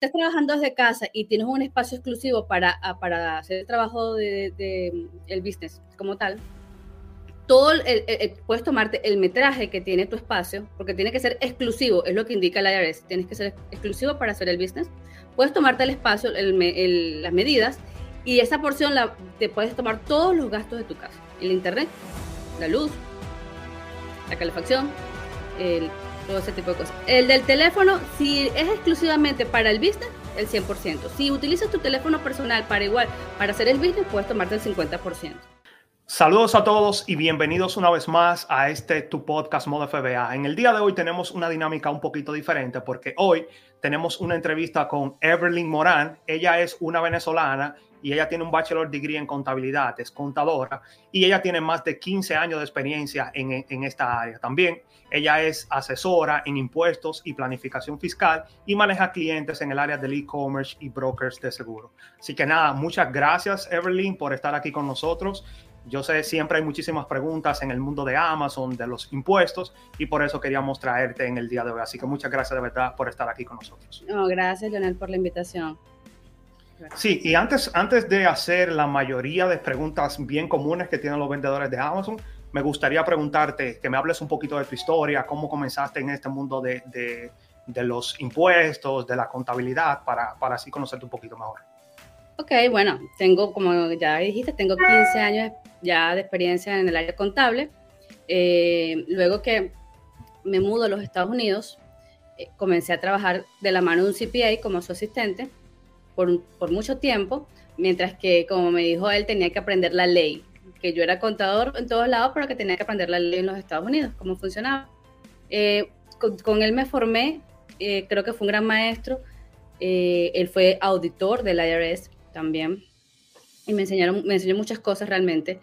estás trabajando desde casa y tienes un espacio exclusivo para, ah, para hacer el trabajo de, de, el business como tal, todo el, puedes tomarte el metraje que tiene tu espacio, porque tiene que ser exclusivo, es lo que indica la IRS, tienes que ser exclusivo para hacer el business. Puedes tomarte el espacio, las medidas, y esa porción la, te puedes tomar todos los gastos de tu casa, el internet, la luz, la calefacción, todo ese tipo de cosas. El del teléfono, si es exclusivamente para el business, el 100%. Si utilizas tu teléfono personal para igual, para hacer el business, puedes tomarte el 50%. Saludos a todos y bienvenidos una vez más a este tu podcast Modo FBA. En el día de hoy tenemos una dinámica un poquito diferente porque hoy tenemos una entrevista con Everlyn Morán. Ella es una venezolana y ella tiene un bachelor degree en contabilidad, es contadora y ella tiene más de 15 años de experiencia en, en esta área. También ella es asesora en impuestos y planificación fiscal y maneja clientes en el área del e-commerce y brokers de seguro. Así que nada, muchas gracias Everlyn por estar aquí con nosotros. Yo sé, siempre hay muchísimas preguntas en el mundo de Amazon, de los impuestos, y por eso queríamos traerte en el día de hoy. Así que muchas gracias de verdad por estar aquí con nosotros. No, gracias, Leonel, por la invitación. Sí, y antes, antes de hacer la mayoría de preguntas bien comunes que tienen los vendedores de Amazon, me gustaría preguntarte que me hables un poquito de tu historia, cómo comenzaste en este mundo de, de, los impuestos, de la contabilidad, para, para, así conocerte un poquito mejor. Ok, bueno, tengo, como ya dijiste, tengo 15 años ya de experiencia en el área contable. Eh, luego que me mudo a los Estados Unidos, eh, comencé a trabajar de la mano de un CPA como su asistente por, mucho tiempo, mientras que, como me dijo él, tenía que aprender la ley, que yo era contador en todos lados, pero que tenía que aprender la ley en los Estados Unidos, cómo funcionaba. Eh, con, él me formé, eh, creo que fue un gran maestro, eh, él fue auditor del IRS también, y me, enseñaron, me enseñó muchas cosas realmente.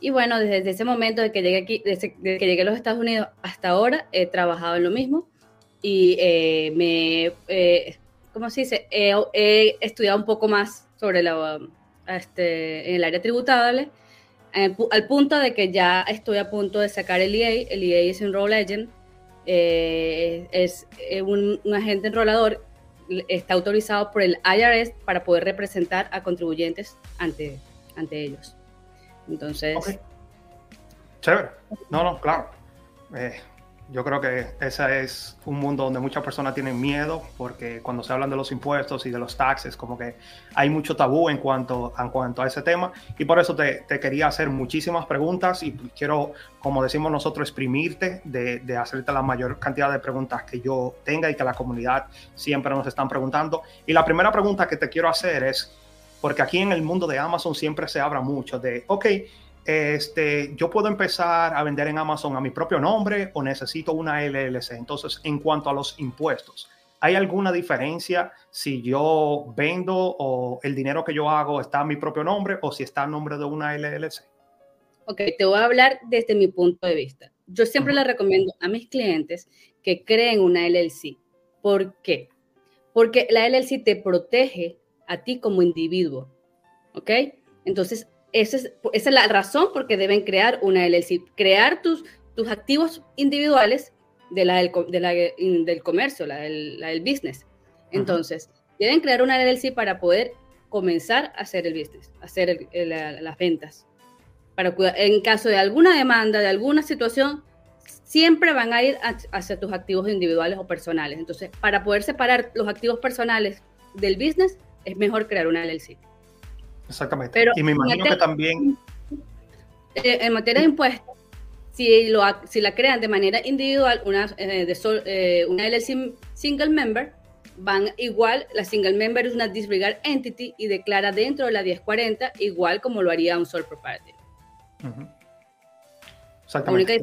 Y bueno, desde, ese momento de que llegué aquí, desde, que llegué a los Estados Unidos hasta ahora, he trabajado en lo mismo y me ¿cómo se dice? He, estudiado un poco más sobre la, este, en el área tributable, al punto de que ya estoy a punto de sacar el EA. El EA es un role agent, eh, es eh, un, agente enrolador, está autorizado por el IRS para poder representar a contribuyentes ante, ante ellos. Entonces... Chévere. No, no, claro. Eh, yo creo que ese es un mundo donde muchas personas tienen miedo porque cuando se hablan de los impuestos y de los taxes, como que hay mucho tabú en cuanto, en cuanto a ese tema. Y por eso te, te quería hacer muchísimas preguntas y quiero, como decimos nosotros, exprimirte de, de, hacerte la mayor cantidad de preguntas que yo tenga y que la comunidad siempre nos están preguntando. Y la primera pregunta que te quiero hacer es, porque aquí en el mundo de Amazon siempre se habla mucho de, ok, este, yo puedo empezar a vender en Amazon a mi propio nombre o necesito una LLC. Entonces, en cuanto a los impuestos, ¿hay alguna diferencia si yo vendo o el dinero que yo hago está a mi propio nombre o si está a nombre de una LLC? Ok, te voy a hablar desde mi punto de vista. Yo siempre le recomiendo a mis clientes que creen una LLC. ¿Por qué? Porque la LLC te protege a ti como individuo. ¿Ok? Entonces, esa es, la razón por deben crear una LLC. Crear tus, tus activos individuales de la, del, del comercio, la del, business. Entonces, deben crear una LLC para poder comenzar a hacer el business, hacer las ventas. Para, en caso de alguna demanda, de alguna situación, siempre van a ir hacia tus activos individuales o personales. Entonces, para poder separar los activos personales del business, es mejor crear una LLC. Exactamente. y me imagino que también... Eh, en materia de impuestos, si, lo, si la crean de manera individual, una, eh, de eh, una LLC single member, van igual, la single member es una disregard entity y declara dentro de la 1040 igual como lo haría un sole proprietor. Exactamente.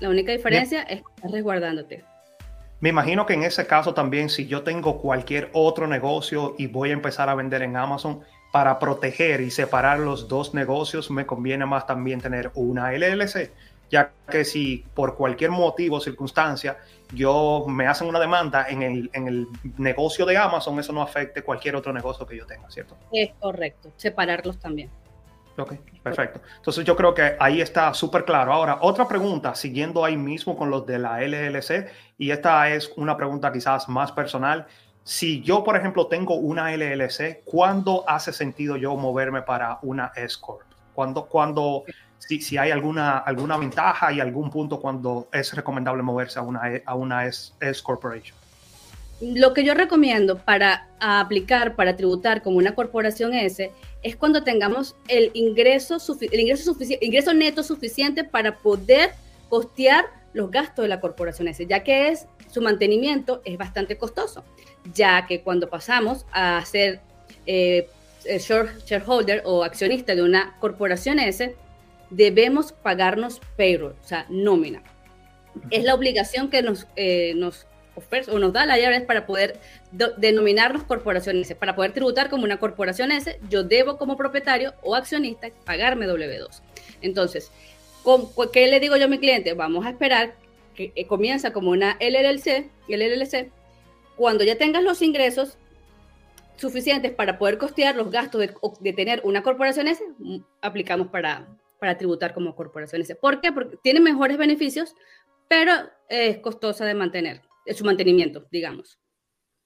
La única diferencia, es que estás resguardándote. Me imagino que en ese caso también, si yo tengo cualquier otro negocio y voy a empezar a vender en Amazon, para proteger y separar los dos negocios, me conviene más también tener una LLC, ya que si por cualquier motivo o circunstancia yo me hacen una demanda en el, en el negocio de Amazon, eso no afecte cualquier otro negocio que yo tenga, ¿cierto? Es correcto, separarlos también. Ok, perfecto. Entonces yo creo que ahí está súper claro. Ahora, otra pregunta, siguiendo ahí mismo con los de la LLC, y esta es una pregunta quizás más personal. si yo, por ejemplo, tengo una LLC, ¿cuándo hace sentido yo moverme para una S Corp? ¿Cuándo, cuando, si, si, hay alguna, alguna ventaja y algún punto cuando es recomendable moverse a una, a una S, S Corporation? Lo que yo recomiendo para aplicar, para tributar como una corporación S, es cuando tengamos el ingreso, el ingreso, ingreso neto suficiente para poder costear los gastos de la corporación S, ya que es, su mantenimiento es bastante costoso, ya que cuando pasamos a ser eh, shareholder o accionista de una corporación S, debemos pagarnos payroll, o sea, nómina. Es la obligación que nos, eh, nos o nos da la IRS para poder denominarnos corporaciones Para poder tributar como una corporación S, yo debo como propietario o accionista pagarme W2. Entonces, ¿qué le digo yo a mi cliente? Vamos a esperar que eh, comienza como una LLC, LLC. Cuando ya tengas los ingresos suficientes para poder costear los gastos de, tener una corporación S, mm, aplicamos para, para tributar como corporación S. ¿Por qué? Porque tiene mejores beneficios, pero es costosa de mantener su mantenimiento, digamos.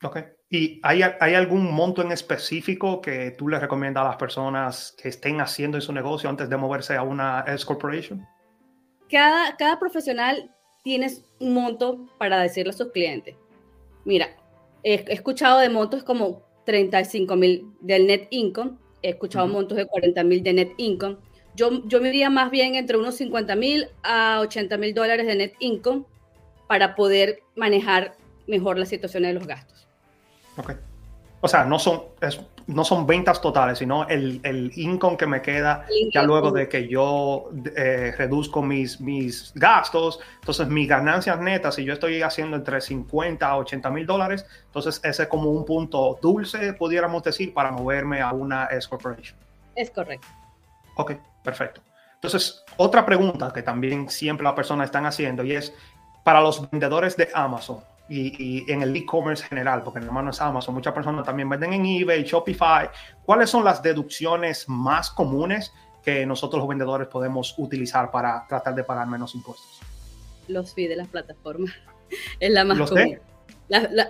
Ok. ¿Y hay, hay, algún monto en específico que tú le recomiendas a las personas que estén haciendo en su negocio antes de moverse a una S Corporation? Cada, cada profesional tiene un monto para decirle a sus clientes. Mira, he, escuchado de montos como 35 mil del net income, he escuchado montos de 40 mil de net income. Yo, yo me iría más bien entre unos 50 mil a 80 mil dólares de net income para poder manejar mejor la situación de los gastos. Ok. O sea, no son, no son ventas totales, sino el, el income que me queda ya luego de que yo eh, reduzco mis, mis gastos. Entonces, mis ganancias netas, si yo estoy haciendo entre 50 a 80 mil dólares, entonces ese es como un punto dulce, pudiéramos decir, para moverme a una S Corporation. Es correcto. Ok, perfecto. Entonces, otra pregunta que también siempre las personas están haciendo y es, para los vendedores de Amazon y, en el e-commerce general, porque no es Amazon, muchas personas también venden en eBay, Shopify. ¿Cuáles son las deducciones más comunes que nosotros los vendedores podemos utilizar para tratar de pagar menos impuestos? Los fees de las plataformas. Es la más común.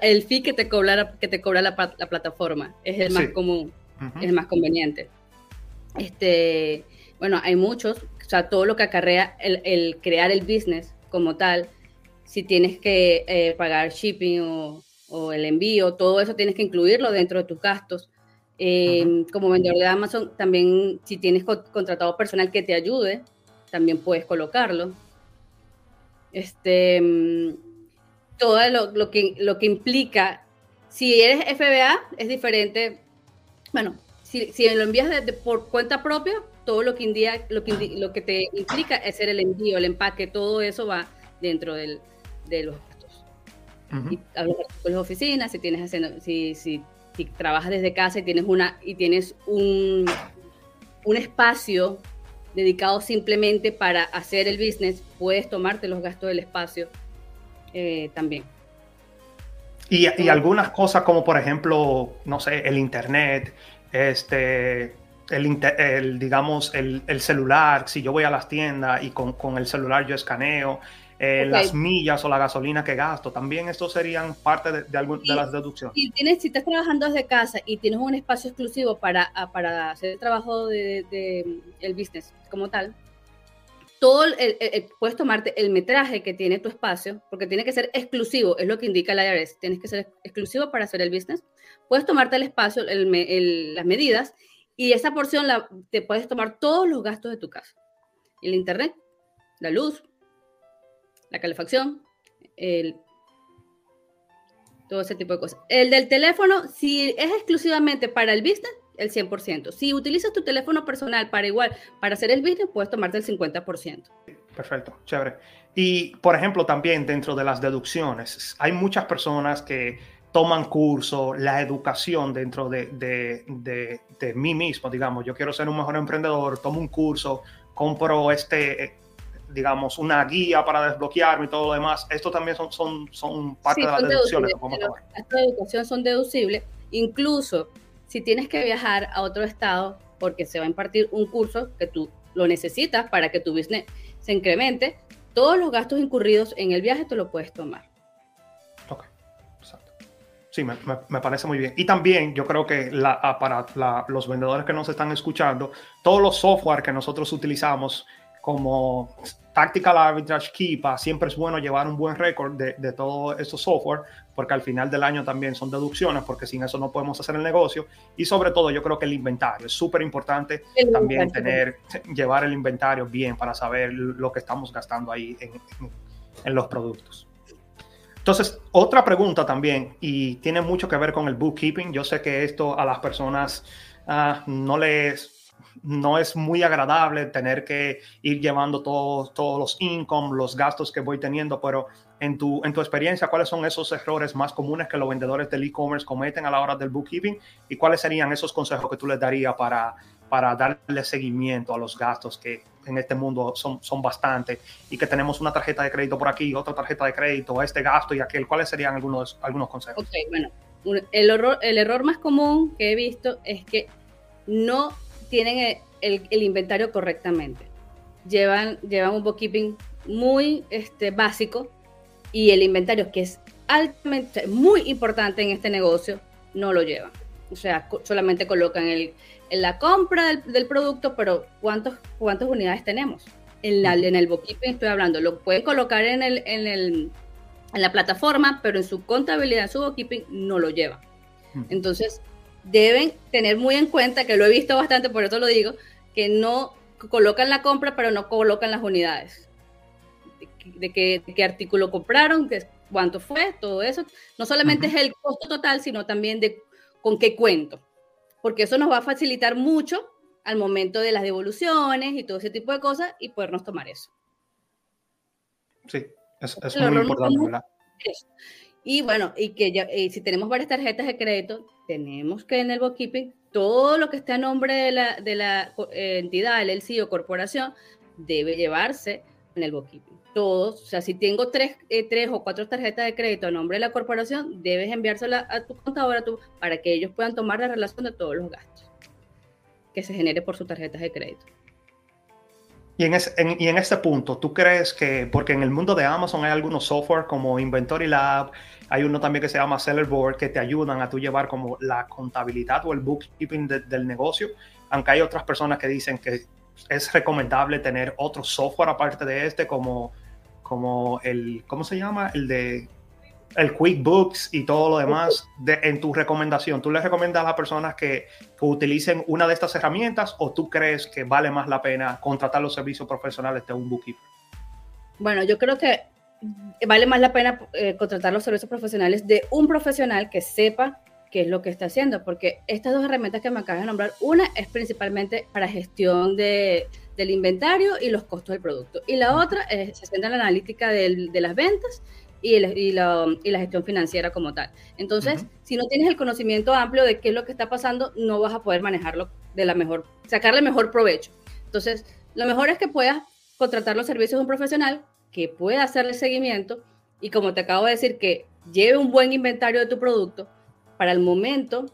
el fee que te cobra, que te cobra la, plataforma es el más común, es el más conveniente. Este, bueno, hay muchos, o sea, todo lo que acarrea el, el crear el business como tal, si tienes que eh, pagar shipping o, el envío, todo eso tienes que incluirlo dentro de tus gastos. Em, como vendedor de Amazon, también si tienes contratado personal que te ayude, también puedes colocarlo. Este, mm, todo lo, que, lo que implica, si eres FBA, es diferente. Bueno, si, si lo envías por cuenta propia, todo lo que, indica, lo, que lo que te implica es el envío, el empaque, todo eso va dentro del, de los gastos. y hablas con las oficinas, si tienes haciendo, si, si, si, trabajas desde casa y tienes una y tienes un, un espacio dedicado simplemente para hacer el business, puedes tomarte los gastos del espacio eh, también. Y, y, algunas cosas como por ejemplo, no sé, el internet, este, el, el digamos, el, el, celular, si yo voy a las tiendas y con, con el celular yo escaneo, eh, las millas o la gasolina que gasto, también estos serían parte de, de, las deducciones. Si, tienes, si estás trabajando desde casa y tienes un espacio exclusivo para, para hacer el trabajo del de, el business como tal, todo puedes tomarte el metraje que tiene tu espacio, porque tiene que ser exclusivo, es lo que indica la IRS, tienes que ser exclusivo para hacer el business. Puedes tomarte el espacio, las medidas, y esa porción la, te puedes tomar todos los gastos de tu casa. El internet, la luz, la calefacción, el, todo ese tipo de cosas. El del teléfono, si es exclusivamente para el business, el 100%. Si utilizas tu teléfono personal para igual, para hacer el business, puedes tomarte el 50%. Perfecto, chévere. Y, por ejemplo, también dentro de las deducciones, hay muchas personas que toman curso, la educación dentro de, de, de, de mí mismo, digamos, yo quiero ser un mejor emprendedor, tomo un curso, compro este digamos, una guía para desbloquearme y todo lo demás, esto también son, son, son parte de las deducciones. Estas educación son deducibles, incluso si tienes que viajar a otro estado porque se va a impartir un curso que tú lo necesitas para que tu business se incremente, todos los gastos incurridos en el viaje tú lo puedes tomar. Ok, exacto. Sí, me, parece muy bien. Y también yo creo que la, para los vendedores que nos están escuchando, todos los software que nosotros utilizamos como Tactical Arbitrage Keepa, siempre es bueno llevar un buen récord de, de todos estos software, porque al final del año también son deducciones, porque sin eso no podemos hacer el negocio. Y sobre todo, yo creo que el inventario es súper importante también tener, llevar el inventario bien para saber lo que estamos gastando ahí en, en los productos. Entonces, otra pregunta también, y tiene mucho que ver con el bookkeeping. Yo sé que esto a las personas ah, no les no es muy agradable tener que ir llevando todos, todos los income, los gastos que voy teniendo, pero en tu, en tu experiencia, ¿cuáles son esos errores más comunes que los vendedores del e-commerce cometen a la hora del bookkeeping? ¿Y cuáles serían esos consejos que tú les darías para, para darle seguimiento a los gastos que en este mundo son, son bastantes y que tenemos una tarjeta de crédito por aquí, otra tarjeta de crédito, este gasto y aquel. ¿Cuáles serían algunos, algunos consejos? Ok, bueno, el error, el error más común que he visto es que no tienen el, el, inventario correctamente. Llevan, llevan un bookkeeping muy este, básico y el inventario, que es altamente, muy importante en este negocio, no lo llevan. O sea, solamente colocan el, en la compra del, producto, pero ¿cuántos, ¿cuántas unidades tenemos? En, la, en el bookkeeping estoy hablando, lo pueden colocar en, el, en, el, en la plataforma, pero en su contabilidad, en su bookkeeping, no lo lleva. Entonces, deben tener muy en cuenta, que lo he visto bastante, por eso lo digo, que no colocan la compra, pero no colocan las unidades. De, qué, qué, artículo compraron, de cuánto fue, todo eso. No solamente es el costo total, sino también de con qué cuento porque eso nos va a facilitar mucho al momento de las devoluciones y todo ese tipo de cosas y podernos tomar eso. Sí, es, es muy importante, ¿verdad? Y bueno, y que ya, si tenemos varias tarjetas de crédito, tenemos que en el bookkeeping todo lo que esté a nombre de la, de la eh, entidad, el LC o corporación, debe llevarse en el bookkeeping todos, o sea, si tengo tres, eh, tres, o cuatro tarjetas de crédito a nombre de la corporación, debes enviársela a tu contador para que ellos puedan tomar la relación de todos los gastos que se genere por sus tarjetas de crédito. Y en, y en este punto, ¿tú crees que, porque en el mundo de Amazon hay algunos software como Inventory Lab, hay uno también que se llama Seller Board, que te ayudan a tú llevar como la contabilidad o el bookkeeping del negocio, aunque hay otras personas que dicen que es recomendable tener otro software aparte de este como como el, ¿cómo se llama? El de el QuickBooks y todo lo demás de, en tu recomendación. ¿Tú les recomiendas a las personas que, que, utilicen una de estas herramientas o tú crees que vale más la pena contratar los servicios profesionales de un bookkeeper? Bueno, yo creo que vale más la pena eh, contratar los servicios profesionales de un profesional que sepa qué es lo que está haciendo, porque estas dos herramientas que me acabas de nombrar, una es principalmente para gestión de, del inventario y los costos del producto. Y la otra es, se centra en la analítica de las ventas y, y, la, gestión financiera como tal. Entonces, si no tienes el conocimiento amplio de qué es lo que está pasando, no vas a poder manejarlo de la mejor, sacarle mejor provecho. Entonces, lo mejor es que puedas contratar los servicios de un profesional que pueda hacerle seguimiento y como te acabo de decir, que lleve un buen inventario de tu producto para el momento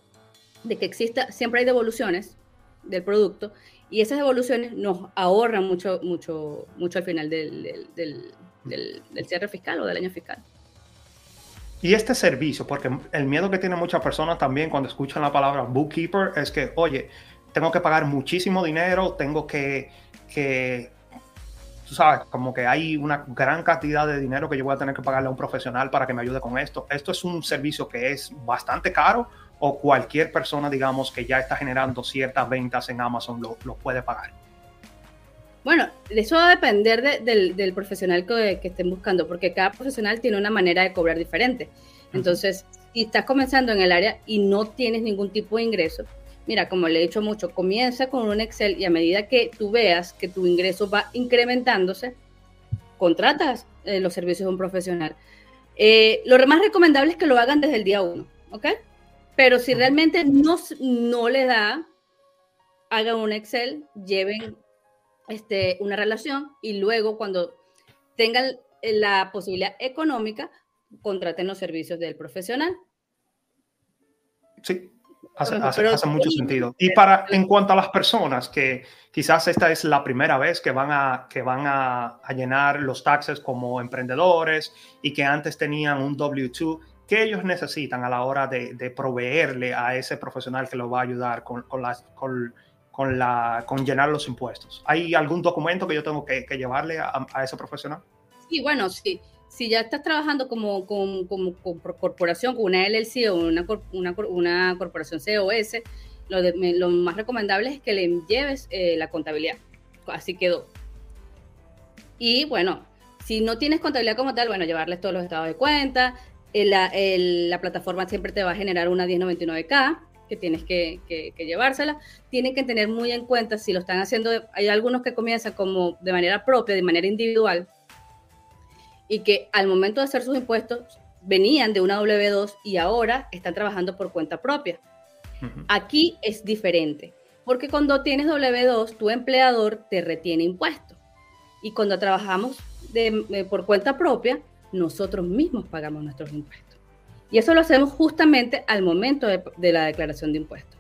de que exista, siempre hay devoluciones del producto y esas devoluciones nos ahorran mucho, mucho, mucho al final del, del, del, cierre fiscal o del año fiscal. Y este servicio, porque el miedo que tienen muchas personas también cuando escuchan la palabra bookkeeper es que, oye, tengo que pagar muchísimo dinero, tengo que, que, tú sabes, como que hay una gran cantidad de dinero que yo voy a tener que pagarle a un profesional para que me ayude con esto. Esto es un servicio que es bastante caro o cualquier persona, digamos, que ya está generando ciertas ventas en Amazon lo, puede pagar? Bueno, eso va a depender del, profesional que, estén buscando, porque cada profesional tiene una manera de cobrar diferente. Entonces, si estás comenzando en el área y no tienes ningún tipo de ingreso, mira, como le he dicho mucho, comienza con un Excel y a medida que tú veas que tu ingreso va incrementándose, contratas eh, los servicios de un profesional. Eh, lo más recomendable es que lo hagan desde el día uno, ¿ok? Pero si realmente no, no le da, hagan un Excel, lleven este, una relación y luego cuando tengan la posibilidad económica, contraten los servicios del profesional. Sí, hace, hace, mucho sentido. Y para, en cuanto a las personas que quizás esta es la primera vez que van a, que van a, a llenar los taxes como emprendedores y que antes tenían un W2, ¿qué ellos necesitan a la hora de, proveerle a ese profesional que lo va a ayudar con, con, con, con llenar los impuestos? ¿Hay algún documento que yo tengo que, llevarle a, ese profesional? Sí, bueno, sí. Si ya estás trabajando como, como, como, corporación, con una LLC o una, corporación COS, lo, más recomendable es que le lleves eh, la contabilidad. Así quedó. Y bueno, si no tienes contabilidad como tal, bueno, llevarles todos los estados de cuenta. La, la plataforma siempre te va a generar una 1099K que tienes que, que, llevársela. Tienen que tener muy en cuenta si lo están haciendo. Hay algunos que comienzan como de manera propia, de manera individual, y que al momento de hacer sus impuestos venían de una W2 y ahora están trabajando por cuenta propia. Aquí es diferente, porque cuando tienes W2, tu empleador te retiene impuestos. Y cuando trabajamos de, por cuenta propia, nosotros mismos pagamos nuestros impuestos. Y eso lo hacemos justamente al momento de, la declaración de impuestos.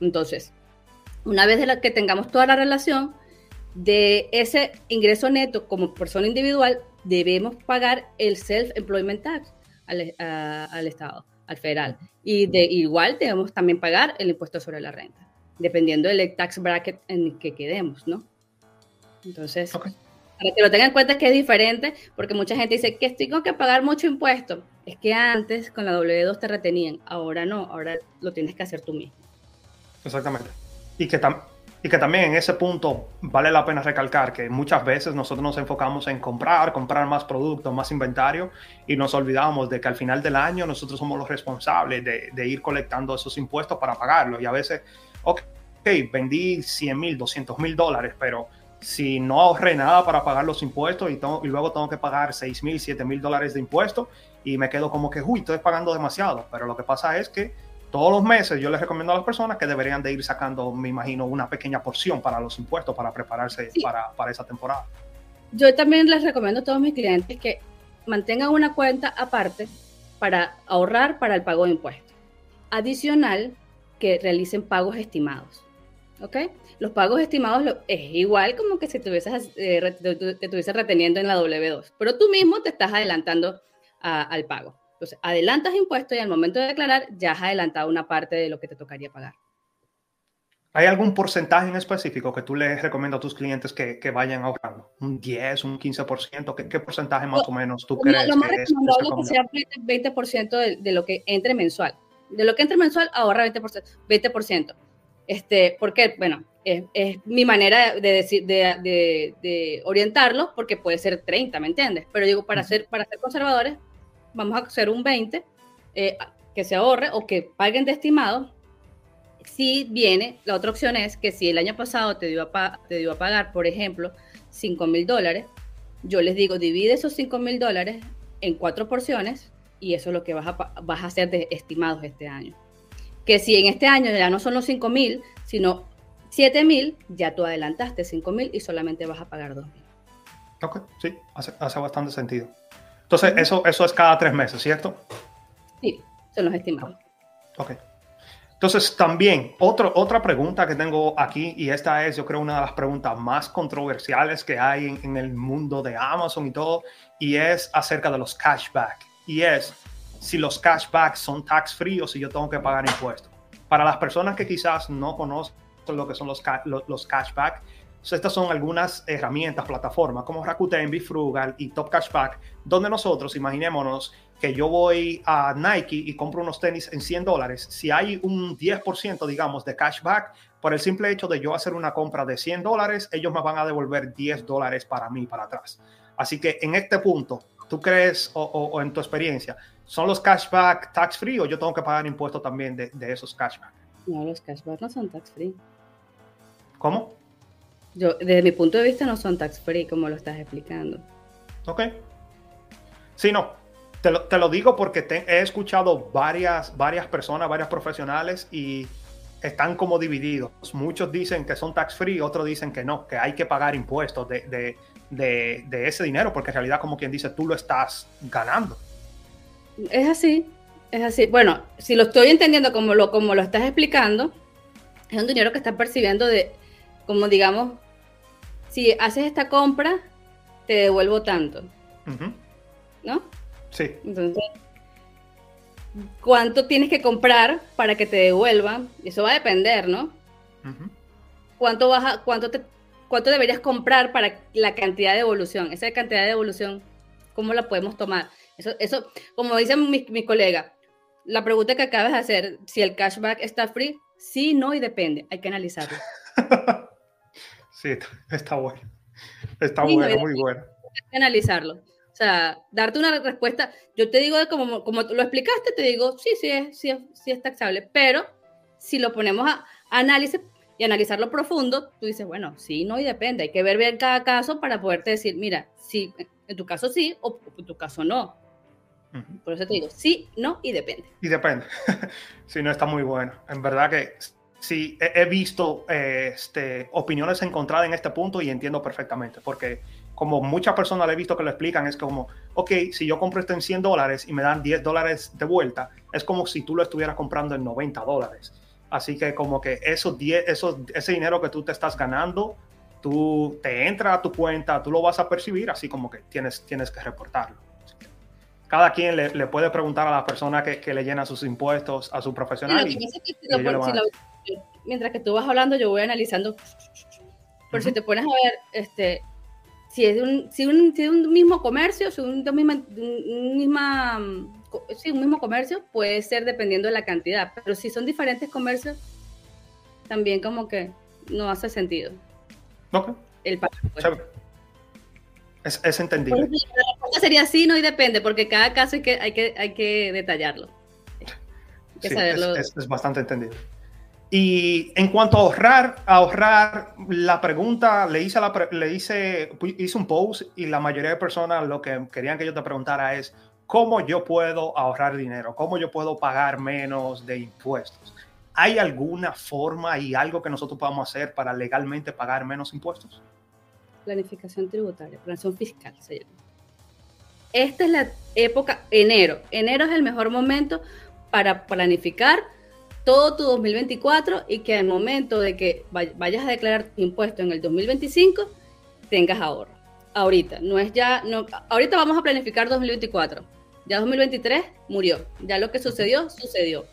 Entonces, una vez de la que tengamos toda la relación de ese ingreso neto como persona individual, debemos pagar el self-employment tax al, al, Estado, al federal. Y de igual debemos también pagar el impuesto sobre la renta, dependiendo del tax bracket en el que quedemos, ¿no? Entonces, para que lo tengan en cuenta que es diferente, porque mucha gente dice que tengo que pagar mucho impuesto. Es que antes con la W2 te retenían, ahora no, ahora lo tienes que hacer tú mismo. Exactamente. Y que, y que también en ese punto vale la pena recalcar que muchas veces nosotros nos enfocamos en comprar, comprar más productos, más inventario, y nos olvidamos de que al final del año nosotros somos los responsables de, de ir colectando esos impuestos para pagarlo. Y a veces, ok, vendí 100 mil, 200 mil dólares, pero si no ahorré nada para pagar los impuestos y, y luego tengo que pagar 6 mil, 7 mil dólares de impuestos y me quedo como que, uy, estoy pagando demasiado. Pero lo que pasa es que todos los meses yo les recomiendo a las personas que deberían de ir sacando, me imagino, una pequeña porción para los impuestos para prepararse para, para esa temporada. Yo también les recomiendo a todos mis clientes que mantengan una cuenta aparte para ahorrar para el pago de impuestos. Adicional, que realicen pagos estimados. ¿Ok? Los pagos estimados es igual como que si tuvieses, eh, te, estuvieses reteniendo en la W2, pero tú mismo te estás adelantando al pago. Entonces, adelantas impuestos y al momento de declarar ya has adelantado una parte de lo que te tocaría pagar. ¿Hay algún porcentaje en específico que tú les recomiendas a tus clientes que, que vayan ahorrando? ¿Un 10, un 15%? ¿Qué, qué porcentaje más o menos tú crees? Lo más recomendable es que sea 20%, de, de, lo que entre mensual. De lo que entre mensual, ahorra 20%. 20%. Este, porque, bueno, es, mi manera de, decir, de, de, orientarlo, porque puede ser 30, ¿me entiendes? Pero digo, para, ser, para ser conservadores, vamos a hacer un 20, eh, que se ahorre o que paguen de estimado. Si viene, la otra opción es que si el año pasado te dio a, te dio a pagar, por ejemplo, 5 mil dólares, yo les digo, divide esos 5 mil dólares en cuatro porciones y eso es lo que vas a, vas a hacer de estimados este año que si en este año ya no son los 5 mil, sino 7 mil, ya tú adelantaste 5 mil y solamente vas a pagar 2 mil. Ok, sí, hace, bastante sentido. Entonces, eso, eso es cada tres meses, ¿cierto? Sí, son los estimados. Ok. Entonces, también, otro, otra pregunta que tengo aquí, y esta es, yo creo, una de las preguntas más controversiales que hay en, en el mundo de Amazon y todo, y es acerca de los cashback. Y es, si los cashbacks son tax free o si yo tengo que pagar impuestos. Para las personas que quizás no conocen lo que son los, los, cashback, estas son algunas herramientas, plataformas como Rakuten, Bifrugal y Top Cashback, donde nosotros, imaginémonos que yo voy a Nike y compro unos tenis en 100 dólares, si hay un 10%, digamos, de cashback, por el simple hecho de yo hacer una compra de 100 dólares, ellos me van a devolver 10 dólares para mí, para atrás. Así que en este punto, ¿tú crees o en tu experiencia, ¿Son los cashback tax free o yo tengo que pagar impuestos también de, de esos cashback? No, los cashback no son tax free. ¿Cómo? Yo, desde mi punto de vista, no son tax free, como lo estás explicando. Ok. Sí, no. Te lo, te lo digo porque he escuchado varias, varias personas, varias profesionales y están como divididos. Muchos dicen que son tax free, otros dicen que no, que hay que pagar impuestos de, de, de, de ese dinero, porque en realidad, como quien dice, tú lo estás ganando. Es así, es así. Bueno, si lo estoy entendiendo como lo, como lo estás explicando, es un dinero que estás percibiendo de, como digamos, si haces esta compra, te devuelvo tanto. ¿No? Sí. Entonces, cuánto tienes que comprar para que te devuelvan. Eso va a depender, ¿no? ¿Cuánto, vas cuánto, te, ¿Cuánto deberías comprar para la cantidad de devolución? Esa cantidad de devolución, ¿cómo la podemos tomar? Eso, eso como dicen mis, mis colegas, la pregunta que acabas de hacer, si el cashback está free, sí, no y depende. Hay que analizarlo. sí, está bueno. Está bueno, muy bueno. Analizarlo. O sea, darte una respuesta. Yo te digo, como, como lo explicaste, te digo, sí, sí es, sí, sí es taxable. Pero si lo ponemos a análisis y analizarlo profundo, tú dices, bueno, sí, no y depende. Hay que ver bien cada caso para poderte decir, mira, sí, en tu caso sí o en tu caso no. Por eso te digo, sí, no y depende. Y depende. sí, no está muy bueno. En verdad que sí, he, visto este, opiniones encontradas en este punto y entiendo perfectamente, porque como muchas personas le he visto que lo explican, es como, ok, si yo compro esto en 100 dólares y me dan 10 dólares de vuelta, es como si tú lo estuvieras comprando en 90 dólares. Así que como que esos 10, esos, ese dinero que tú te estás ganando, tú te entra a tu cuenta, tú lo vas a percibir, así como que tienes, tienes que reportarlo cada quien le, puede preguntar a la persona que, le llena sus impuestos a su profesional. Mientras que tú vas hablando, yo voy analizando. Por si te pones a ver, este, si es de un, si un, si un mismo comercio, si un, misma, un, misma, sí, un mismo comercio, puede ser dependiendo de la cantidad. Pero si son diferentes comercios, también como que no hace sentido. Ok. El pago. Pues. Es, es entendible. La respuesta sería sí, no y depende, porque cada caso hay que, hay que, hay que detallarlo. sí, Es, bastante entendible. Y en cuanto a ahorrar, ahorrar, la pregunta, le hice, le hice, hice un post y la mayoría de personas lo que querían que yo te preguntara es, ¿cómo yo puedo ahorrar dinero? ¿Cómo yo puedo pagar menos de impuestos? ¿Hay alguna forma y algo que nosotros podamos hacer para legalmente pagar menos impuestos? planificación tributaria, planificación fiscal se llama. Esta es la época, enero. Enero es el mejor momento para planificar todo tu 2024 y que al momento de que vayas a declarar tu impuesto en el 2025 tengas ahorro. Ahorita, no es ya, no, ahorita vamos a planificar 2024. Ya 2023 murió. Ya lo que sucedió, sucedió.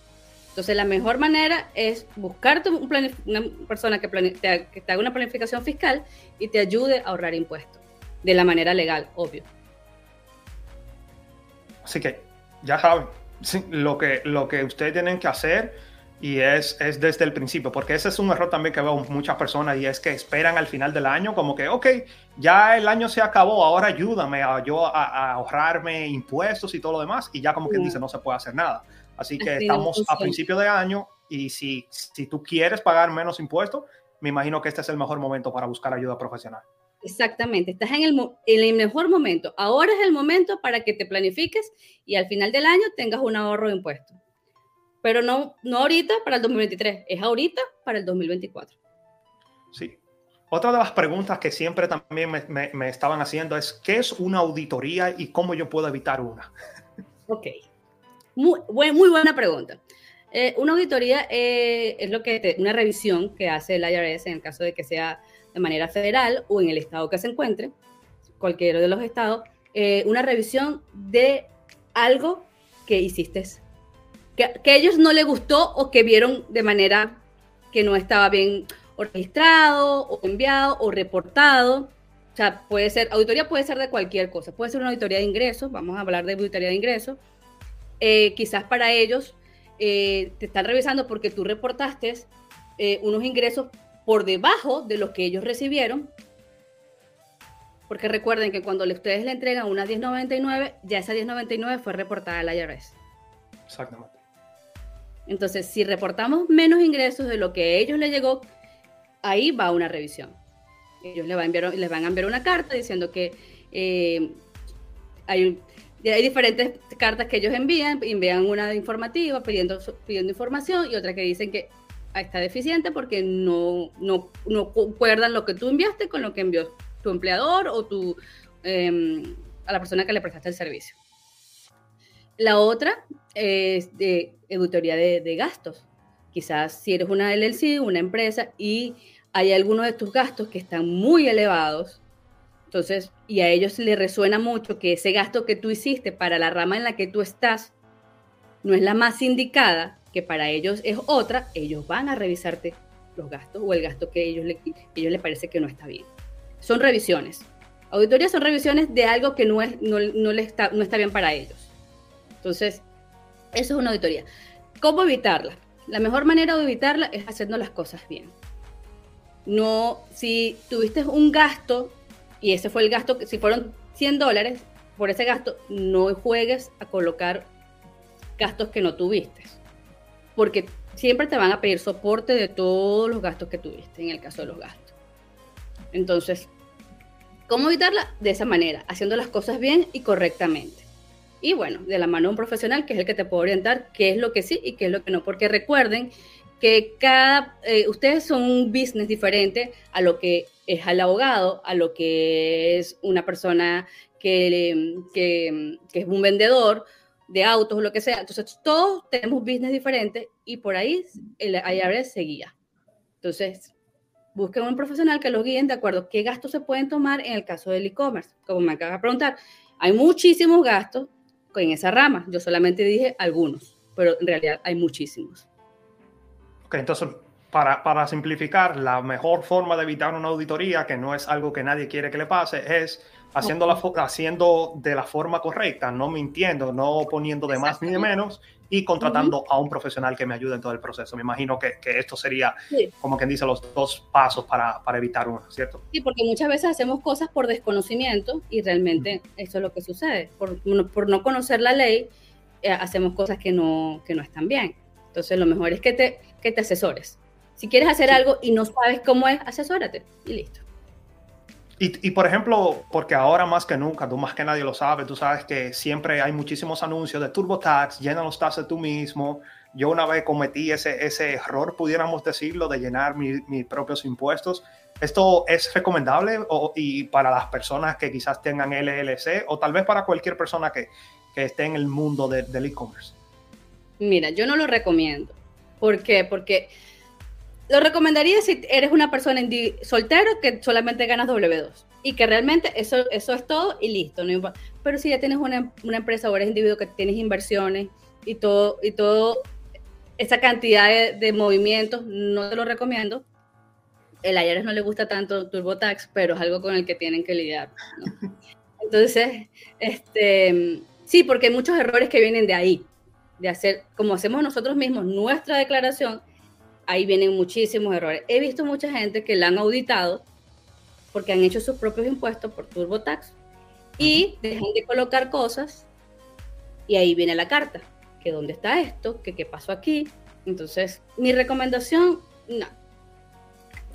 Entonces, la mejor manera es buscarte una persona que, te, que, te, haga una planificación fiscal y te ayude a ahorrar impuestos, de la manera legal, obvio. Así que, ya saben, lo, que, lo que ustedes tienen que hacer y es, es desde el principio, porque ese es un error también que veo muchas personas y es que esperan al final del año como que, ok, ya el año se acabó, ahora ayúdame a yo a, ahorrarme impuestos y todo lo demás y ya como quien dice no se puede hacer nada. Así que estamos a principio de año y si, si tú quieres pagar menos impuestos, me imagino que este es el mejor momento para buscar ayuda profesional. Exactamente, estás en el, en el mejor momento. Ahora es el momento para que te planifiques y al final del año tengas un ahorro de impuestos. Pero no, no ahorita para el 2023, es ahorita para el 2024. Sí. Otra de las preguntas que siempre también me, me estaban haciendo es, ¿qué es una auditoría y cómo yo puedo evitar una? Ok. Muy, muy buena pregunta. Eh, una auditoría eh, es lo que una revisión que hace el IRS en el caso de que sea de manera federal o en el estado que se encuentre, cualquiera de los estados, eh, una revisión de algo que hiciste, que, a ellos no les gustó o que vieron de manera que no estaba bien registrado o enviado o reportado. O sea, puede ser, auditoría puede ser de cualquier cosa, puede ser una auditoría de ingresos, vamos a hablar de auditoría de ingresos, eh, quizás para ellos eh, te están revisando porque tú reportaste eh, unos ingresos por debajo de los que ellos recibieron. Porque recuerden que cuando ustedes le entregan una 1099, ya esa 1099 fue reportada al IRS. Exactamente. Entonces, si reportamos menos ingresos de lo que a ellos les llegó, ahí va una revisión. Ellos les, va a enviar, van a enviar una carta diciendo que hay un hay diferentes cartas que ellos envían, envían una informativa pidiendo, pidiendo información y otra que dicen que está deficiente porque no, no, no concuerdan lo que tú enviaste con lo que envió tu empleador o tu, em, a la persona que le prestaste el servicio. La otra es de auditoría de, de gastos. Quizás si eres una LLC, una empresa, y hay algunos de tus gastos que están muy elevados, entonces, y a ellos les resuena mucho que ese gasto que tú hiciste para la rama en la que tú estás no es la más indicada, que para ellos es otra, ellos van a revisarte los gastos o el gasto que ellos le, ellos les parece que no está bien. Son revisiones. Auditorías son revisiones de algo que no, es, no, no, está, no está bien para ellos. Entonces, eso es una auditoría. ¿Cómo evitarla? La mejor manera de evitarla es haciendo las cosas bien. No, si tuviste un gasto y ese fue el gasto, si fueron 100 dólares, por ese gasto no juegues a colocar gastos que no tuviste. Porque siempre te van a pedir soporte de todos los gastos que tuviste en el caso de los gastos. Entonces, ¿cómo evitarla? De esa manera, haciendo las cosas bien y correctamente. Y bueno, de la mano de un profesional que es el que te puede orientar qué es lo que sí y qué es lo que no. Porque recuerden que cada, eh, ustedes son un business diferente a lo que es al abogado, a lo que es una persona que, que, es un vendedor de autos o lo que sea. Entonces, todos tenemos business diferentes y por ahí el IRS se guía. Entonces, busquen un profesional que los guíen de acuerdo a qué gastos se pueden tomar en el caso del e-commerce. Como me acaba de preguntar, hay muchísimos gastos en esa rama. Yo solamente dije algunos, pero en realidad hay muchísimos. Ok, entonces, para, para simplificar, la mejor forma de evitar una auditoría, que no es algo que nadie quiere que le pase, es haciendo, la, haciendo de la forma correcta, no mintiendo, no poniendo de más ni de menos y contratando a un profesional que me ayude en todo el proceso. Me imagino que, que esto sería, como quien dice, los dos pasos para, para, evitar uno, ¿cierto? Sí, porque muchas veces hacemos cosas por desconocimiento y realmente eso es lo que sucede. Por, por no conocer la ley, eh, hacemos cosas que no, que no están bien. Entonces, lo mejor es que te, que te asesores. Si quieres hacer algo y no sabes cómo es, asesórate y listo. Y, y, por ejemplo, porque ahora más que nunca, tú más que nadie lo sabes, tú sabes que siempre hay muchísimos anuncios de TurboTax, llena los taxes tú mismo. Yo una vez cometí ese, ese error, pudiéramos decirlo, de llenar mis propios impuestos. ¿Esto es recomendable o, y para las personas que quizás tengan LLC o tal vez para cualquier persona que, que esté en el mundo de, del e-commerce? Mira, yo no lo recomiendo. ¿Por qué? Porque lo recomendaría si eres una persona soltero que solamente ganas W2 y que realmente eso, eso es todo y listo. No Pero si ya tienes una, una, empresa o eres individuo que tienes inversiones y todo, y todo esa cantidad de, de movimientos, no te lo recomiendo. El IRS no le gusta tanto TurboTax, pero es algo con el que tienen que lidiar. ¿no? Entonces, este, sí, porque hay muchos errores que vienen de ahí, de hacer, como hacemos nosotros mismos, nuestra declaración ahí vienen muchísimos errores. He visto mucha gente que la han auditado porque han hecho sus propios impuestos por TurboTax y dejan de colocar cosas y ahí viene la carta, que dónde está esto, que qué pasó aquí. Entonces, mi recomendación, no.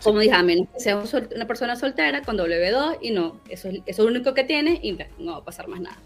Como dije, a menos que sea una persona soltera con W2 y no, eso es, eso es lo único que tiene y no va a pasar más nada.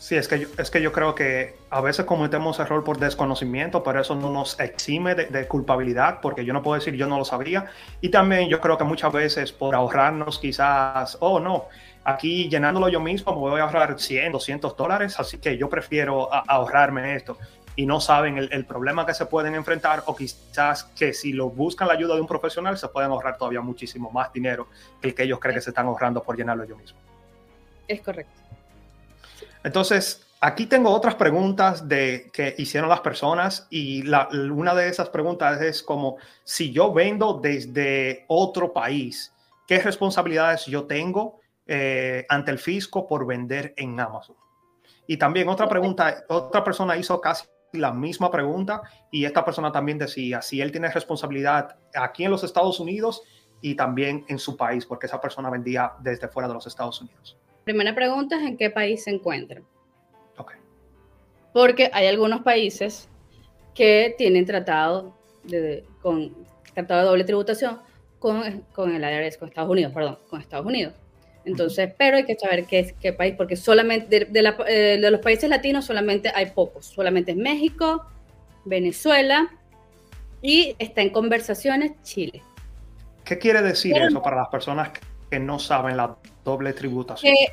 Sí, es que, yo, es que yo creo que a veces cometemos error por desconocimiento, pero eso no nos exime de, de, culpabilidad, porque yo no puedo decir yo no lo sabía. Y también yo creo que muchas veces por ahorrarnos quizás, oh no, aquí llenándolo yo mismo me voy a ahorrar 100, 200 dólares, así que yo prefiero a, ahorrarme esto. Y no saben el, el, problema que se pueden enfrentar o quizás que si lo buscan la ayuda de un profesional se pueden ahorrar todavía muchísimo más dinero que el que ellos creen que se están ahorrando por llenarlo yo mismo. Es correcto. Entonces, aquí tengo otras preguntas de, que hicieron las personas y la, una de esas preguntas es como, si yo vendo desde otro país, ¿qué responsabilidades yo tengo eh, ante el fisco por vender en Amazon? Y también otra pregunta, otra persona hizo casi la misma pregunta y esta persona también decía si él tiene responsabilidad aquí en los Estados Unidos y también en su país, porque esa persona vendía desde fuera de los Estados Unidos. Primera pregunta es en qué país se encuentran. Okay. Porque hay algunos países que tienen tratado de, con tratado de doble tributación con, con el IRS, con Estados Unidos, perdón, con Estados Unidos. Entonces, pero hay que saber qué, qué país, porque solamente de, de, la, eh, de, los países latinos solamente hay pocos, solamente es México, Venezuela y está en conversaciones Chile. ¿Qué quiere decir pero, eso para las personas que no saben la doble tributación. Que,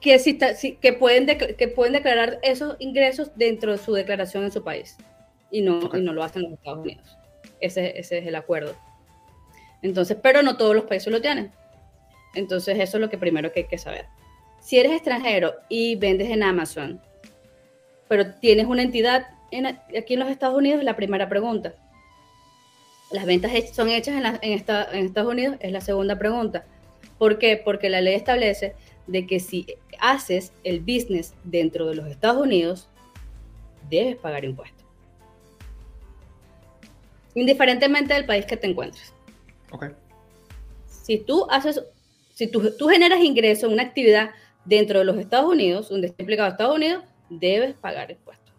que, si, que, pueden que pueden declarar esos ingresos dentro de su declaración en su país y no, okay. y no lo hacen en los Estados Unidos. Ese, ese es el acuerdo. Entonces, pero no todos los países lo tienen. Entonces, eso es lo que primero que hay que saber. Si eres extranjero y vendes en Amazon, pero tienes una entidad aquí en los Estados Unidos la primera pregunta. Las ventas son hechas en, en Estados Unidos es la segunda pregunta. ¿Por qué? Porque la ley establece de que si haces el business dentro de los Estados Unidos, debes pagar impuestos. Indiferentemente del país que te encuentres. Okay. Si tú haces, si tú, tú generas ingreso en una actividad dentro de los Estados Unidos, donde está implicado Estados Unidos, debes pagar impuestos.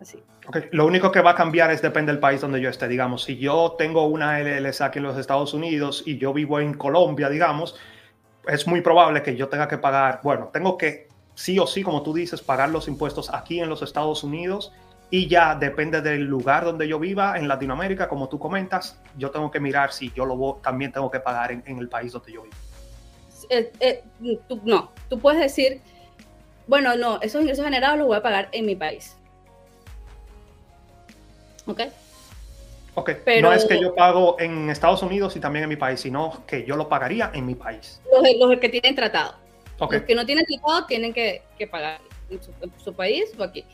Así. Okay. Lo único que va a cambiar es depende del país donde yo esté. Digamos, si yo tengo una LLC aquí en los Estados Unidos y yo vivo en Colombia, digamos, es muy probable que yo tenga que pagar, bueno, tengo que sí o sí, como tú dices, pagar los impuestos aquí en los Estados Unidos y ya depende del lugar donde yo viva, en Latinoamérica, como tú comentas, yo tengo que mirar si yo lo también tengo que pagar en, el país donde yo vivo. Eh, eh, no, tú puedes decir, bueno, no, esos ingresos generados los voy a pagar en mi país. ¿Ok? Ok, Pero, no es que yo pago en Estados Unidos y también en mi país, sino que yo lo pagaría en mi país. Los, que tienen tratado. Los que no tienen tratado tienen que, pagar en su, país o aquí.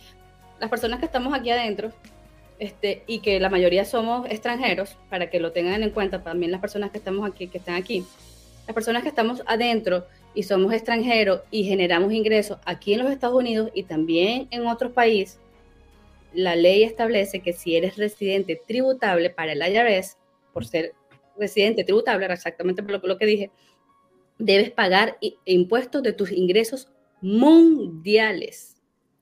Las personas que estamos aquí adentro este, y que la mayoría somos extranjeros, para que lo tengan en cuenta también las personas que estamos aquí, que están aquí, las personas que estamos adentro y somos extranjeros y generamos ingresos aquí en los Estados Unidos y también en otros países, la ley establece que si eres residente tributable para el IRS, por ser residente tributable, exactamente por lo, que dije, debes pagar impuestos de tus ingresos mundiales.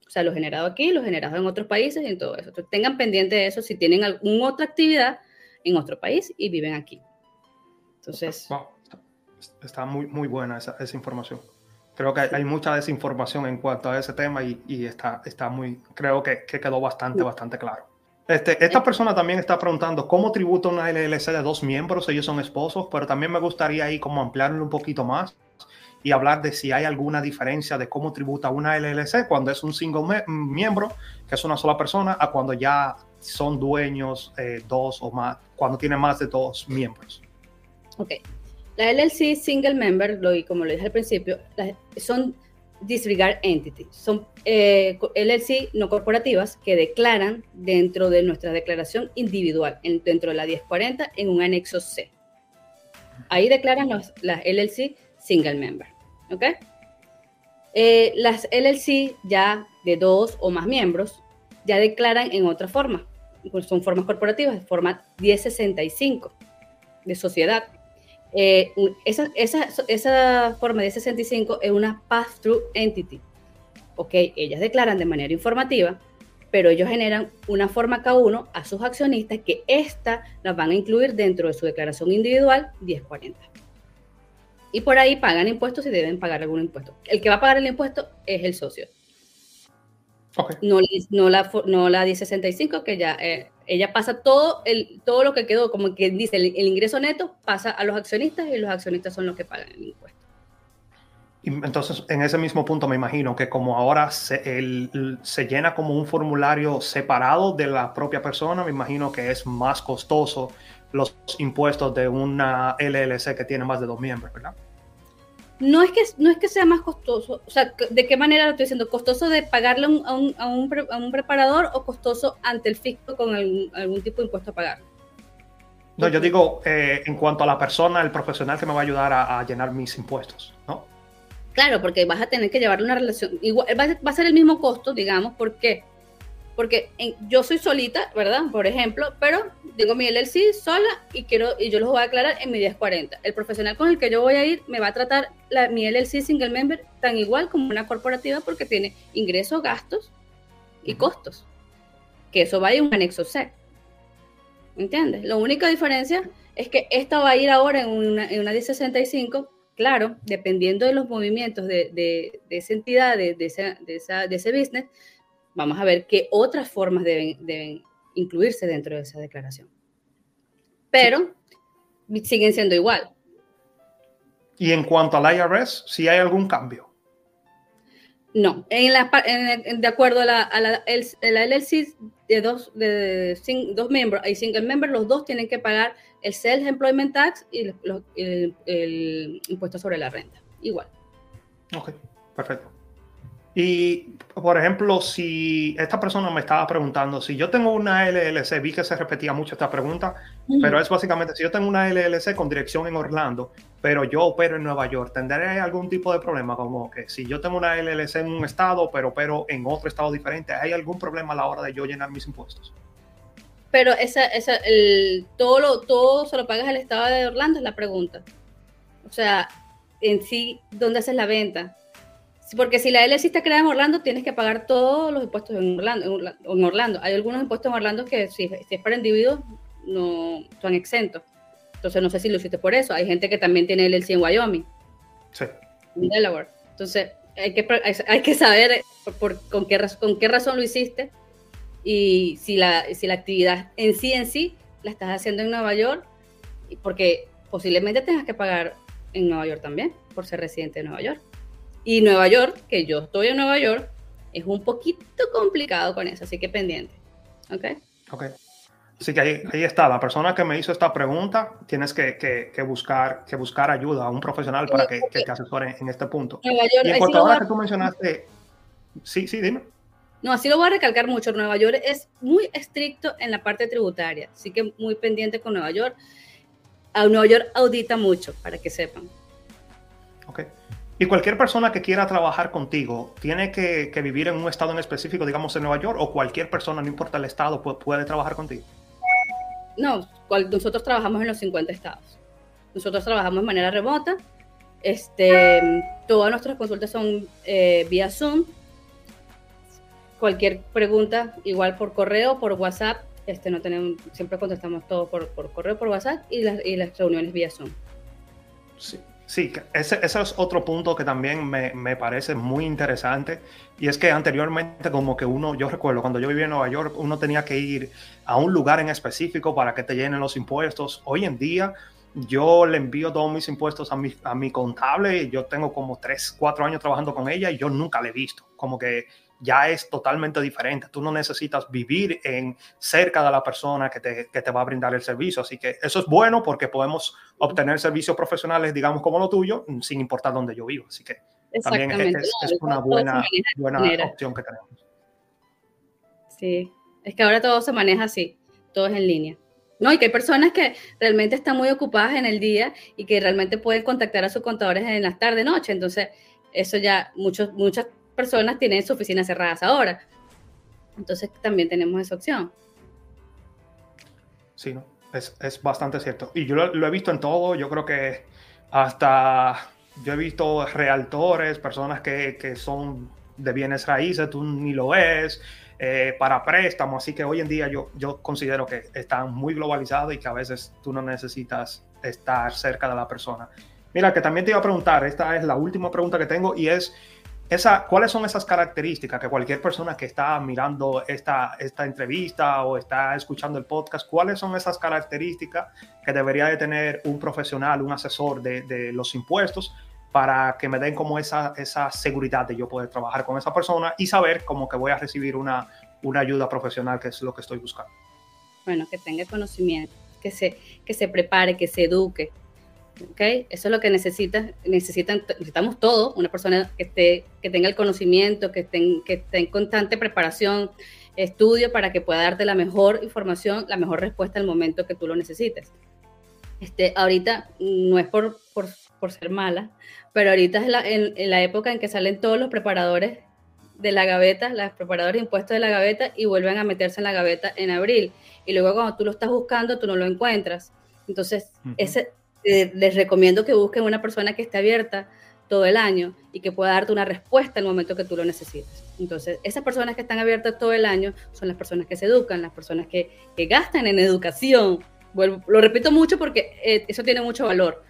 O sea, los generados aquí, los generados en otros países y en todo eso. Entonces, tengan pendiente de eso si tienen alguna otra actividad en otro país y viven aquí. Entonces... Está muy, muy buena esa información. Creo que hay, mucha desinformación en cuanto a ese tema y, está, está muy, creo que, quedó bastante, bastante claro. Este, esta persona también está preguntando cómo tributa una LLC de dos miembros, ellos son esposos, pero también me gustaría ahí como ampliarlo un poquito más y hablar de si hay alguna diferencia de cómo tributa una LLC cuando es un single miembro, que es una sola persona, a cuando ya son dueños eh, dos o más, cuando tiene más de dos miembros. Ok. La LLC Single Member, lo, como lo dije al principio, son disregard entities, son eh, LLC no corporativas que declaran dentro de nuestra declaración individual, dentro de la 1040, en un anexo C. Ahí declaran las LLC Single Member. ¿Ok? Eh, las LLC ya de dos o más miembros ya declaran en otra forma. Son formas corporativas, forma 1065 de sociedad. Eh, esa, esa, esa, forma de 65 es una pass-through entity. Ok, ellas declaran de manera informativa, pero ellos generan una forma K1 a sus accionistas que esta las van a incluir dentro de su declaración individual 1040. Y por ahí pagan impuestos y deben pagar algún impuesto. El que va a pagar el impuesto es el socio. No, no, la, no la 1065, que ya eh, ella pasa todo, el, todo lo que quedó, como que dice, el, ingreso neto pasa a los accionistas y los accionistas son los que pagan el impuesto. Y entonces, en ese mismo punto, me imagino que como ahora se, se llena como un formulario separado de la propia persona, me imagino que es más costoso los impuestos de una LLC que tiene más de dos miembros, ¿verdad? No es que, no es que sea más costoso, o sea, ¿de qué manera lo estoy diciendo? ¿Costoso de pagarle a, un, a, un, preparador o costoso ante el fisco con algún, tipo de impuesto a pagar? No, yo digo eh, en cuanto a la persona, el profesional que me va a ayudar a, llenar mis impuestos, ¿no? Claro, porque vas a tener que llevar una relación, igual, va, va a ser el mismo costo, digamos, ¿por qué? Porque yo soy solita, ¿verdad? Por ejemplo, pero tengo mi LLC sola y quiero y yo los voy a aclarar en mi 1040. El profesional con el que yo voy a ir me va a tratar la, mi LLC single member tan igual como una corporativa porque tiene ingresos, gastos y costos. Que eso va a ir en un anexo C. ¿Entiendes? La única diferencia es que esta va a ir ahora en una, en una 1065 claro, dependiendo de los movimientos de, de, de esa entidad, de, de, esa, de, esa, de ese business, vamos a ver qué otras formas deben, incluirse dentro de esa declaración. Pero siguen siendo igual. Y en cuanto al IRS, si hay algún cambio. No, en la, de acuerdo a la, LLC de dos, de, dos miembros y single member, los dos tienen que pagar el self-employment tax y el, el, impuesto sobre la renta. Igual. Ok, perfecto. Y, por ejemplo, si esta persona me estaba preguntando, si yo tengo una LLC, vi que se repetía mucho esta pregunta, pero es básicamente, si yo tengo una LLC con dirección en Orlando, pero yo opero en Nueva York, ¿tendré algún tipo de problema? Como que si yo tengo una LLC en un estado, pero opero en otro estado diferente, ¿hay algún problema a la hora de yo llenar mis impuestos? Pero esa, esa, el, todo, lo, todo se lo pagas al estado de Orlando, es la pregunta. O sea, en sí, ¿dónde haces la venta? Porque si la LLC está creada en Orlando, tienes que pagar todos los impuestos en Orlando. En Orlando. Hay algunos impuestos en Orlando que si, es para individuos no son exentos. Entonces no sé si lo hiciste por eso. Hay gente que también tiene LLC en Wyoming. Sí. En Delaware. Entonces hay que, hay que saber por, con, qué, con qué razón lo hiciste y si la, si la actividad en sí en sí la estás haciendo en Nueva York, porque posiblemente tengas que pagar en Nueva York también por ser residente de Nueva York. Y Nueva York, que yo estoy en Nueva York, es un poquito complicado con eso, así que pendiente. ¿Ok? Ok. Así que ahí, ahí está, la persona que me hizo esta pregunta, tienes que, que, buscar, que buscar ayuda a un profesional para que, que, te asesore en este punto. Nueva York, y en cuanto que tú mencionaste, sí, sí, dime. No, así lo voy a recalcar mucho. Nueva York es muy estricto en la parte tributaria, así que muy pendiente con Nueva York. A Nueva York audita mucho, para que sepan. Ok. Y cualquier persona que quiera trabajar contigo, ¿tiene que, vivir en un estado en específico, digamos en Nueva York, o cualquier persona, no importa el estado, puede, trabajar contigo? No, nosotros trabajamos en los 50 estados. Nosotros trabajamos de manera remota. Este, todas nuestras consultas son eh, vía Zoom. Cualquier pregunta, igual por correo, por WhatsApp. Este, no tenemos, siempre contestamos todo por, por correo, por WhatsApp y las, y las reuniones vía Zoom. Sí. Sí, ese, es otro punto que también me, me, parece muy interesante. Y es que anteriormente como que uno, yo recuerdo cuando yo vivía en Nueva York, uno tenía que ir a un lugar en específico para que te llenen los impuestos. Hoy en día yo le envío todos mis impuestos a mi, a mi contable. Yo tengo como 3, 4 años trabajando con ella y yo nunca le he visto. Como que ya es totalmente diferente. Tú no necesitas vivir en cerca de la persona que te, que te, va a brindar el servicio. Así que eso es bueno porque podemos obtener servicios profesionales, digamos, como lo tuyo, sin importar dónde yo vivo. Así que también es, es, una buena, buena opción que tenemos. Sí, es que ahora todo se maneja así, todo es en línea. No, y que hay personas que realmente están muy ocupadas en el día y que realmente pueden contactar a sus contadores en las tardes, noche. Entonces, eso ya muchos, muchas personas tienen su oficina cerradas ahora. Entonces también tenemos esa opción. Sí, ¿no? es, es bastante cierto. Y yo lo, he visto en todo, yo creo que hasta yo he visto realtores, personas que, que son de bienes raíces, tú ni lo ves, eh, para préstamos, así que hoy en día yo, yo considero que están muy globalizados y que a veces tú no necesitas estar cerca de la persona. Mira, que también te iba a preguntar, esta es la última pregunta que tengo y es, ¿cuáles son esas características que cualquier persona que está mirando esta, esta entrevista o está escuchando el podcast, cuáles son esas características que debería de tener un profesional, un asesor de, de los impuestos para que me den como esa, esa seguridad de yo poder trabajar con esa persona y saber como que voy a recibir una, una ayuda profesional, que es lo que estoy buscando? Bueno, que tenga conocimiento, que se, que se prepare, que se eduque, ¿okay? Eso es lo que necesita, necesitan, necesitamos todo, una persona que, esté, que tenga el conocimiento, que esté, que esté en constante preparación, estudio para que pueda darte la mejor información, la mejor respuesta al momento que tú lo necesites. Este, ahorita no es por, por, por ser mala, pero ahorita es la, en, la época en que salen todos los preparadores de la gaveta, los preparadores de impuestos de la gaveta y vuelven a meterse en la gaveta en abril. Y luego cuando tú lo estás buscando, tú no lo encuentras. Entonces, ese, eh, les recomiendo que busquen una persona que esté abierta todo el año y que pueda darte una respuesta en el momento que tú lo necesites. Entonces, esas personas que están abiertas todo el año son las personas que se educan, las personas que, que gastan en educación. lo repito mucho porque eh, eso tiene mucho valor,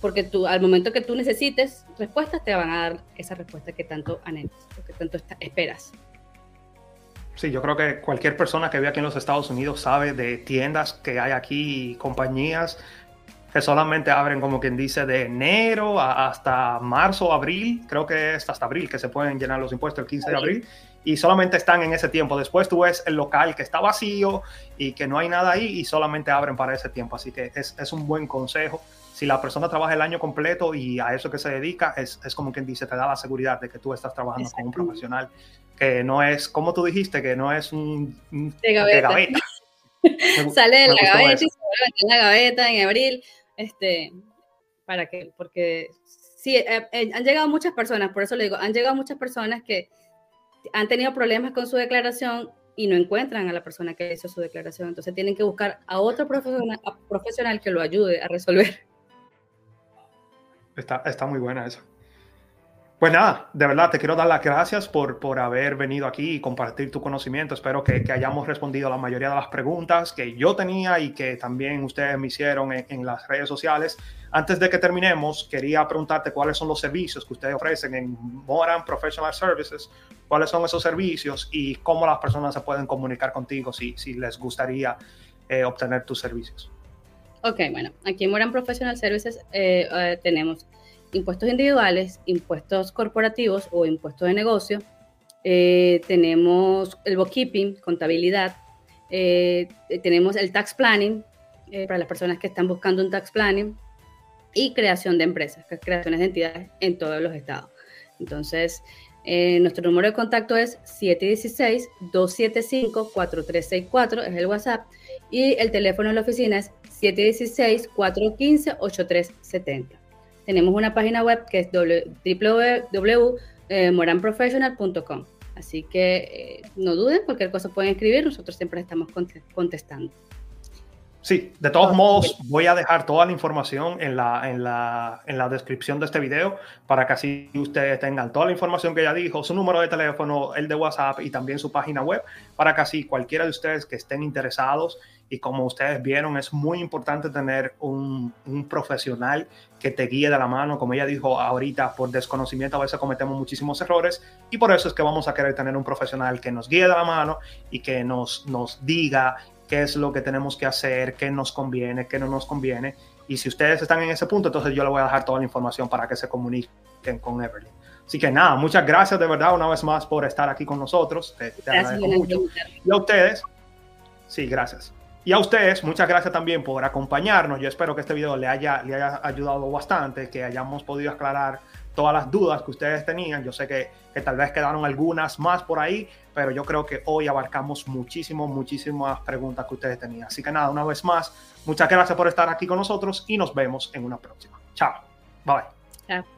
porque tú, al momento que tú necesites respuestas, te van a dar esa respuesta que tanto anhelas, que tanto esperas. Sí, yo creo que cualquier persona que vive aquí en los Estados Unidos sabe de tiendas que hay aquí, compañías que solamente abren, como quien dice, de enero hasta marzo, abril, creo que es hasta abril que se pueden llenar los impuestos el 15 de abril, y solamente están en ese tiempo. Después tú ves el local que está vacío y que no hay nada ahí y solamente abren para ese tiempo. Así que es, es un buen consejo. Si la persona trabaja el año completo y a eso que se dedica, es, es como quien dice, te da la seguridad de que tú estás trabajando con un profesional que no es, como tú dijiste, que no es un, de gaveta. Sale de la gaveta y se en la gaveta en abril. Este, ¿Para qué? Porque sí, eh, eh, han llegado muchas personas, por eso le digo, han llegado muchas personas que han tenido problemas con su declaración y no encuentran a la persona que hizo su declaración. Entonces tienen que buscar a otro profesional, profesional que lo ayude a resolver. Está, está muy buena eso. Pues nada, de verdad te quiero dar las gracias por, por haber venido aquí y compartir tu conocimiento. Espero que, que, hayamos respondido a la mayoría de las preguntas que yo tenía y que también ustedes me hicieron en, en, las redes sociales. Antes de que terminemos, quería preguntarte cuáles son los servicios que ustedes ofrecen en Moran Professional Services, cuáles son esos servicios y cómo las personas se pueden comunicar contigo si, si les gustaría eh, obtener tus servicios. Ok, bueno, aquí en Moran Professional Services eh, eh, tenemos impuestos individuales, impuestos corporativos o impuestos de negocio. Eh, tenemos el bookkeeping, contabilidad. Eh, tenemos el tax planning eh, para las personas que están buscando un tax planning y creación de empresas, creaciones de entidades en todos los estados. Entonces, nuestro número de contacto es 716-275-4364, es el WhatsApp, y el teléfono de la oficina es 716-415-8370. Tenemos una página web que es www.moranprofessional.com. Así que eh, no duden, cualquier cosa pueden escribir, nosotros siempre estamos contestando. Sí, de todos modos voy a dejar toda la información en la, en, la, en la descripción de este video para que así ustedes tengan toda la información que ella dijo, su número de teléfono, el de WhatsApp y también su página web, para que así cualquiera de ustedes que estén interesados y como ustedes vieron, es muy importante tener un, un, profesional que te guíe de la mano. Como ella dijo ahorita, por desconocimiento a veces cometemos muchísimos errores y por eso es que vamos a querer tener un profesional que nos guíe de la mano y que nos, nos diga qué es lo que tenemos que hacer, qué nos conviene, qué no nos conviene. Y si ustedes están en ese punto, entonces yo le voy a dejar toda la información para que se comuniquen con Everly. Así que nada, muchas gracias de verdad una vez más por estar aquí con nosotros. Te, te agradezco mucho. Y a ustedes, sí, gracias. Y a ustedes, muchas gracias también por acompañarnos. Yo espero que este video le haya, le haya ayudado bastante, que hayamos podido aclarar todas las dudas que ustedes tenían. Yo sé que, que, tal vez quedaron algunas más por ahí, pero yo creo que hoy abarcamos muchísimo, muchísimas preguntas que ustedes tenían. Así que nada, una vez más, muchas gracias por estar aquí con nosotros y nos vemos en una próxima. Chao. Bye. Chao.